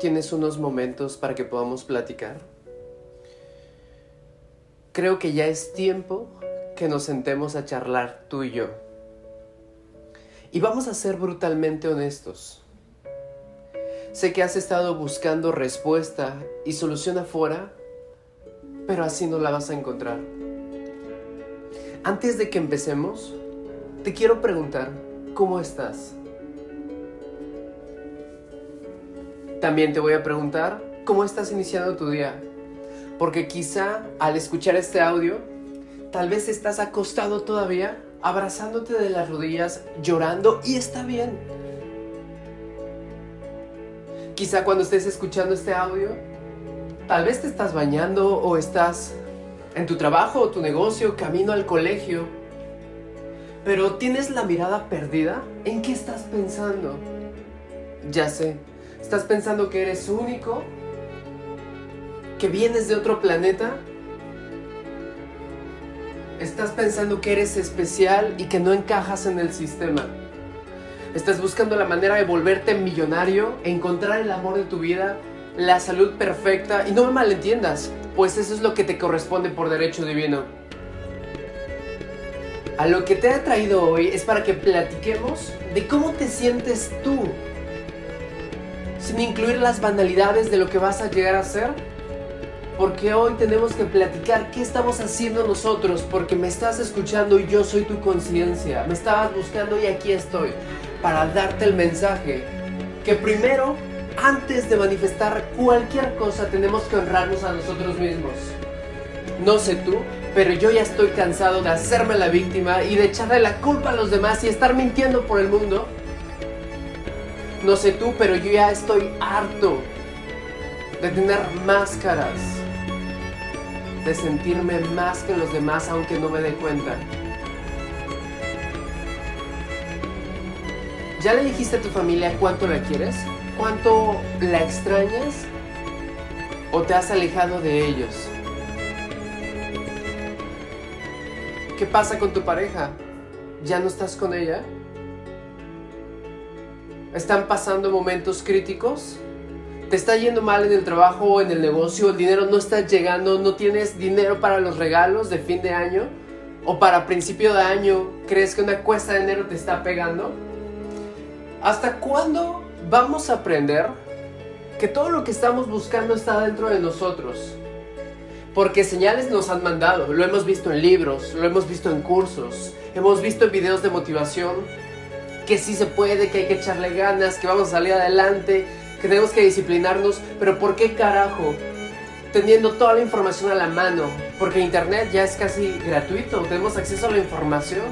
¿Tienes unos momentos para que podamos platicar? Creo que ya es tiempo que nos sentemos a charlar tú y yo. Y vamos a ser brutalmente honestos. Sé que has estado buscando respuesta y solución afuera, pero así no la vas a encontrar. Antes de que empecemos, te quiero preguntar, ¿cómo estás? También te voy a preguntar cómo estás iniciando tu día. Porque quizá al escuchar este audio, tal vez estás acostado todavía, abrazándote de las rodillas, llorando y está bien. Quizá cuando estés escuchando este audio, tal vez te estás bañando o estás en tu trabajo tu negocio, camino al colegio. Pero tienes la mirada perdida. ¿En qué estás pensando? Ya sé, ¿Estás pensando que eres único? ¿Que vienes de otro planeta? ¿Estás pensando que eres especial y que no encajas en el sistema? ¿Estás buscando la manera de volverte millonario, encontrar el amor de tu vida, la salud perfecta? Y no me malentiendas, pues eso es lo que te corresponde por derecho divino. A lo que te he traído hoy es para que platiquemos de cómo te sientes tú sin incluir las banalidades de lo que vas a llegar a ser? Porque hoy tenemos que platicar qué estamos haciendo nosotros, porque me estás escuchando y yo soy tu conciencia. Me estabas buscando y aquí estoy para darte el mensaje que primero, antes de manifestar cualquier cosa, tenemos que honrarnos a nosotros mismos. No sé tú, pero yo ya estoy cansado de hacerme la víctima y de echarle la culpa a los demás y estar mintiendo por el mundo no sé tú, pero yo ya estoy harto de tener máscaras, de sentirme más que los demás aunque no me dé cuenta. ¿Ya le dijiste a tu familia cuánto la quieres? ¿Cuánto la extrañas? ¿O te has alejado de ellos? ¿Qué pasa con tu pareja? ¿Ya no estás con ella? Están pasando momentos críticos, te está yendo mal en el trabajo en el negocio, el dinero no está llegando, no tienes dinero para los regalos de fin de año o para principio de año, crees que una cuesta de enero te está pegando. ¿Hasta cuándo vamos a aprender que todo lo que estamos buscando está dentro de nosotros? Porque señales nos han mandado, lo hemos visto en libros, lo hemos visto en cursos, hemos visto en videos de motivación, que sí se puede, que hay que echarle ganas, que vamos a salir adelante, que tenemos que disciplinarnos, pero ¿por qué carajo? Teniendo toda la información a la mano, porque Internet ya es casi gratuito, tenemos acceso a la información.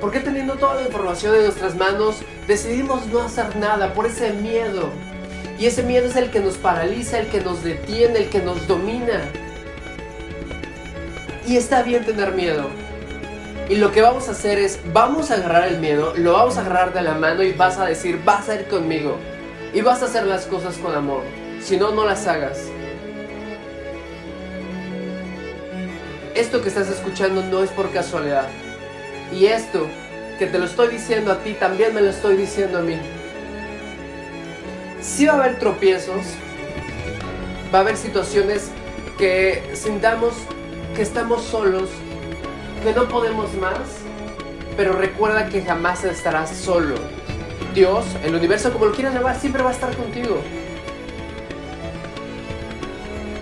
¿Por qué teniendo toda la información en nuestras manos decidimos no hacer nada por ese miedo? Y ese miedo es el que nos paraliza, el que nos detiene, el que nos domina. Y está bien tener miedo, y lo que vamos a hacer es, vamos a agarrar el miedo, lo vamos a agarrar de la mano y vas a decir, vas a ir conmigo. Y vas a hacer las cosas con amor. Si no, no las hagas. Esto que estás escuchando no es por casualidad. Y esto que te lo estoy diciendo a ti, también me lo estoy diciendo a mí. Sí va a haber tropiezos, va a haber situaciones que sintamos que estamos solos, que no podemos más, pero recuerda que jamás estarás solo. Dios, el universo, como lo llamar, siempre va a estar contigo.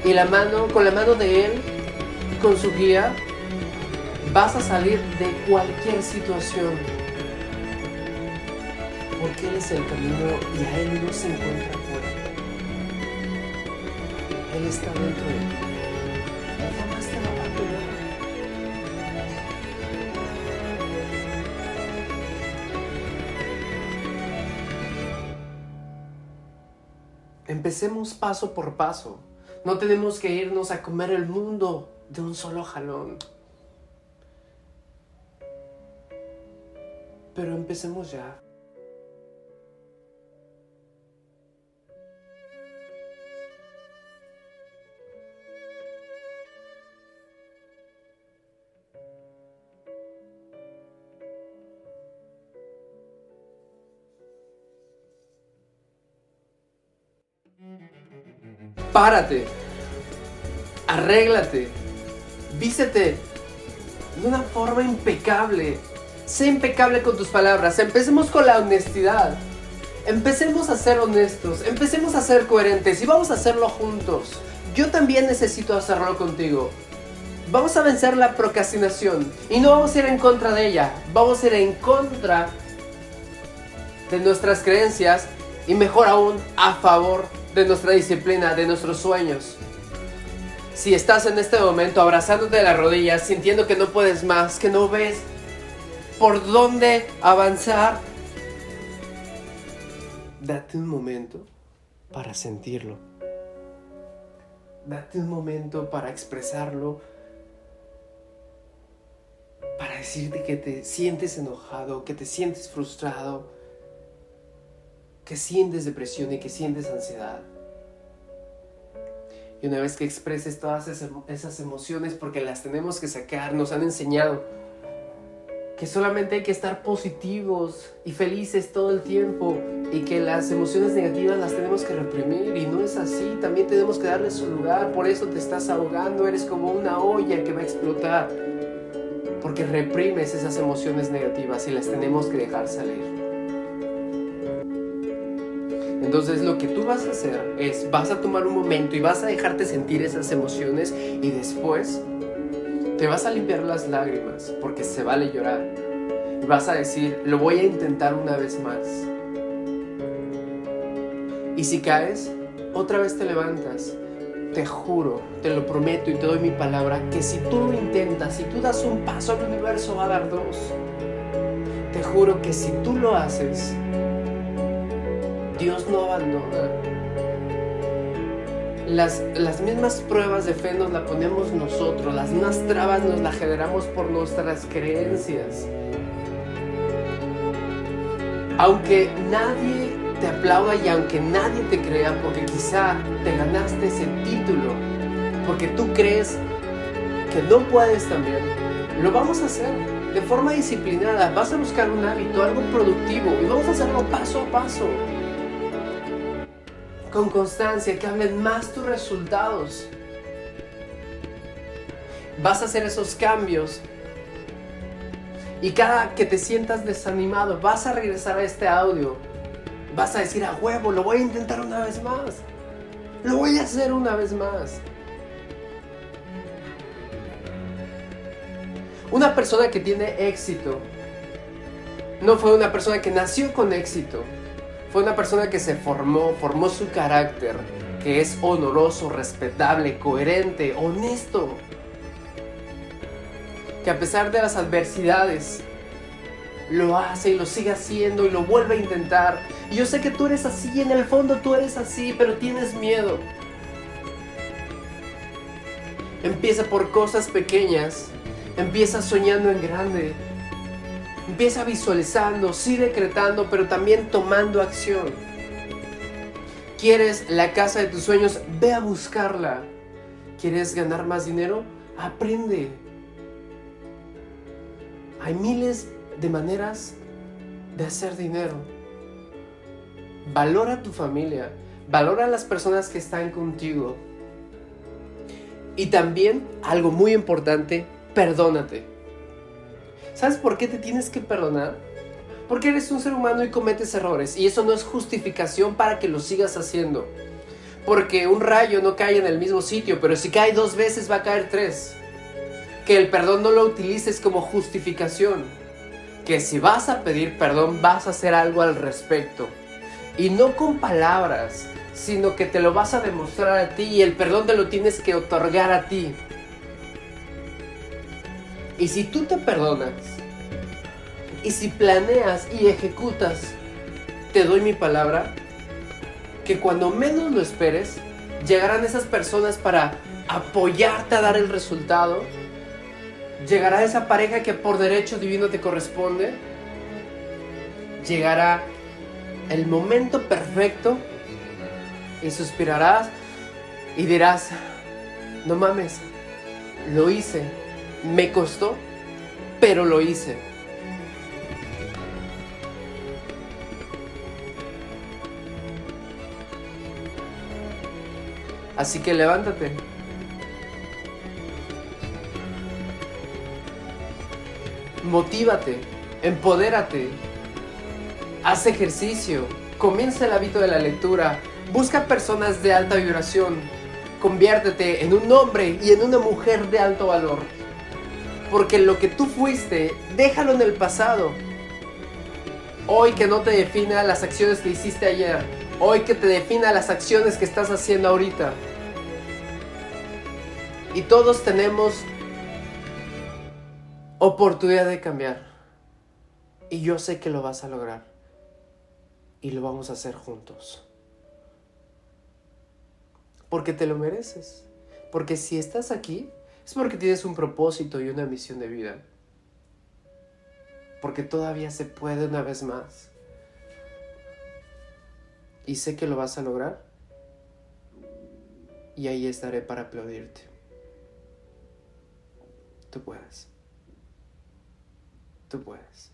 Y la mano, con la mano de Él, con su guía, vas a salir de cualquier situación. Porque Él es el camino y a Él no se encuentra afuera. Él está dentro de ti. Empecemos paso por paso. No tenemos que irnos a comer el mundo de un solo jalón. Pero empecemos ya. Prepárate, arréglate, vístete de una forma impecable. Sé impecable con tus palabras. Empecemos con la honestidad. Empecemos a ser honestos, empecemos a ser coherentes y vamos a hacerlo juntos. Yo también necesito hacerlo contigo. Vamos a vencer la procrastinación y no vamos a ir en contra de ella, vamos a ir en contra de nuestras creencias y mejor aún a favor de nuestra disciplina, de nuestros sueños. Si estás en este momento abrazándote de las rodillas, sintiendo que no puedes más, que no ves por dónde avanzar, date un momento para sentirlo. Date un momento para expresarlo. Para decirte que te sientes enojado, que te sientes frustrado, que sientes depresión y que sientes ansiedad. Y una vez que expreses todas esas emociones, porque las tenemos que sacar, nos han enseñado que solamente hay que estar positivos y felices todo el tiempo y que las emociones negativas las tenemos que reprimir y no es así, también tenemos que darle su lugar, por eso te estás ahogando, eres como una olla que va a explotar, porque reprimes esas emociones negativas y las tenemos que dejar salir. Entonces lo que tú vas a hacer es, vas a tomar un momento y vas a dejarte sentir esas emociones y después te vas a limpiar las lágrimas porque se vale llorar. Y vas a decir, lo voy a intentar una vez más. Y si caes, otra vez te levantas. Te juro, te lo prometo y te doy mi palabra, que si tú lo intentas, si tú das un paso, el universo va a dar dos. Te juro que si tú lo haces, Dios no abandona las, mismas pruebas de fe nos las ponemos nosotros, las mismas trabas nos las generamos por nuestras creencias. Aunque nadie te aplauda y aunque nadie te crea, porque quizá te ganaste ese título, porque tú crees que no puedes también, lo vamos a hacer de forma disciplinada. Vas a buscar un hábito, algo productivo y vamos a hacerlo paso a paso con constancia, que hablen más tus resultados. Vas a hacer esos cambios. Y cada que te sientas desanimado, vas a regresar a este audio. Vas a decir a huevo, lo voy a intentar una vez más. Lo voy a hacer una vez más. Una persona que tiene éxito no fue una persona que nació con éxito fue una persona que se formó, formó su carácter, que es honoroso, respetable, coherente, honesto. Que a pesar de las adversidades, lo hace y lo sigue haciendo y lo vuelve a intentar. Y yo sé que tú eres así, en el fondo tú eres así, pero tienes miedo. Empieza por cosas pequeñas, empieza soñando en grande, Empieza visualizando, sí decretando, pero también tomando acción. ¿Quieres la casa de tus sueños? Ve a buscarla. ¿Quieres ganar más dinero? Aprende. Hay miles de maneras de hacer dinero. Valora a tu familia. Valora a las personas que están contigo. Y también, algo muy importante, perdónate. ¿Sabes por qué te tienes que perdonar? Porque eres un ser humano y cometes errores y eso no es justificación para que lo sigas haciendo. Porque un rayo no cae en el mismo sitio, pero si cae dos veces va a caer tres. Que el perdón no lo utilices como justificación. Que si vas a pedir perdón vas a hacer algo al respecto. Y no con palabras, sino que te lo vas a demostrar a ti y el perdón te lo tienes que otorgar a ti. Y si tú te perdonas, y si planeas y ejecutas, te doy mi palabra, que cuando menos lo esperes, llegarán esas personas para apoyarte a dar el resultado. Llegará esa pareja que por derecho divino te corresponde. Llegará el momento perfecto y suspirarás y dirás, no mames, lo hice me costó, pero lo hice. Así que levántate. Motívate, empodérate, haz ejercicio, comienza el hábito de la lectura, busca personas de alta vibración, conviértete en un hombre y en una mujer de alto valor. Porque lo que tú fuiste, déjalo en el pasado. Hoy que no te defina las acciones que hiciste ayer. Hoy que te defina las acciones que estás haciendo ahorita. Y todos tenemos oportunidad de cambiar. Y yo sé que lo vas a lograr. Y lo vamos a hacer juntos. Porque te lo mereces. Porque si estás aquí, es porque tienes un propósito y una misión de vida. Porque todavía se puede una vez más. Y sé que lo vas a lograr. Y ahí estaré para aplaudirte. Tú puedes. Tú puedes.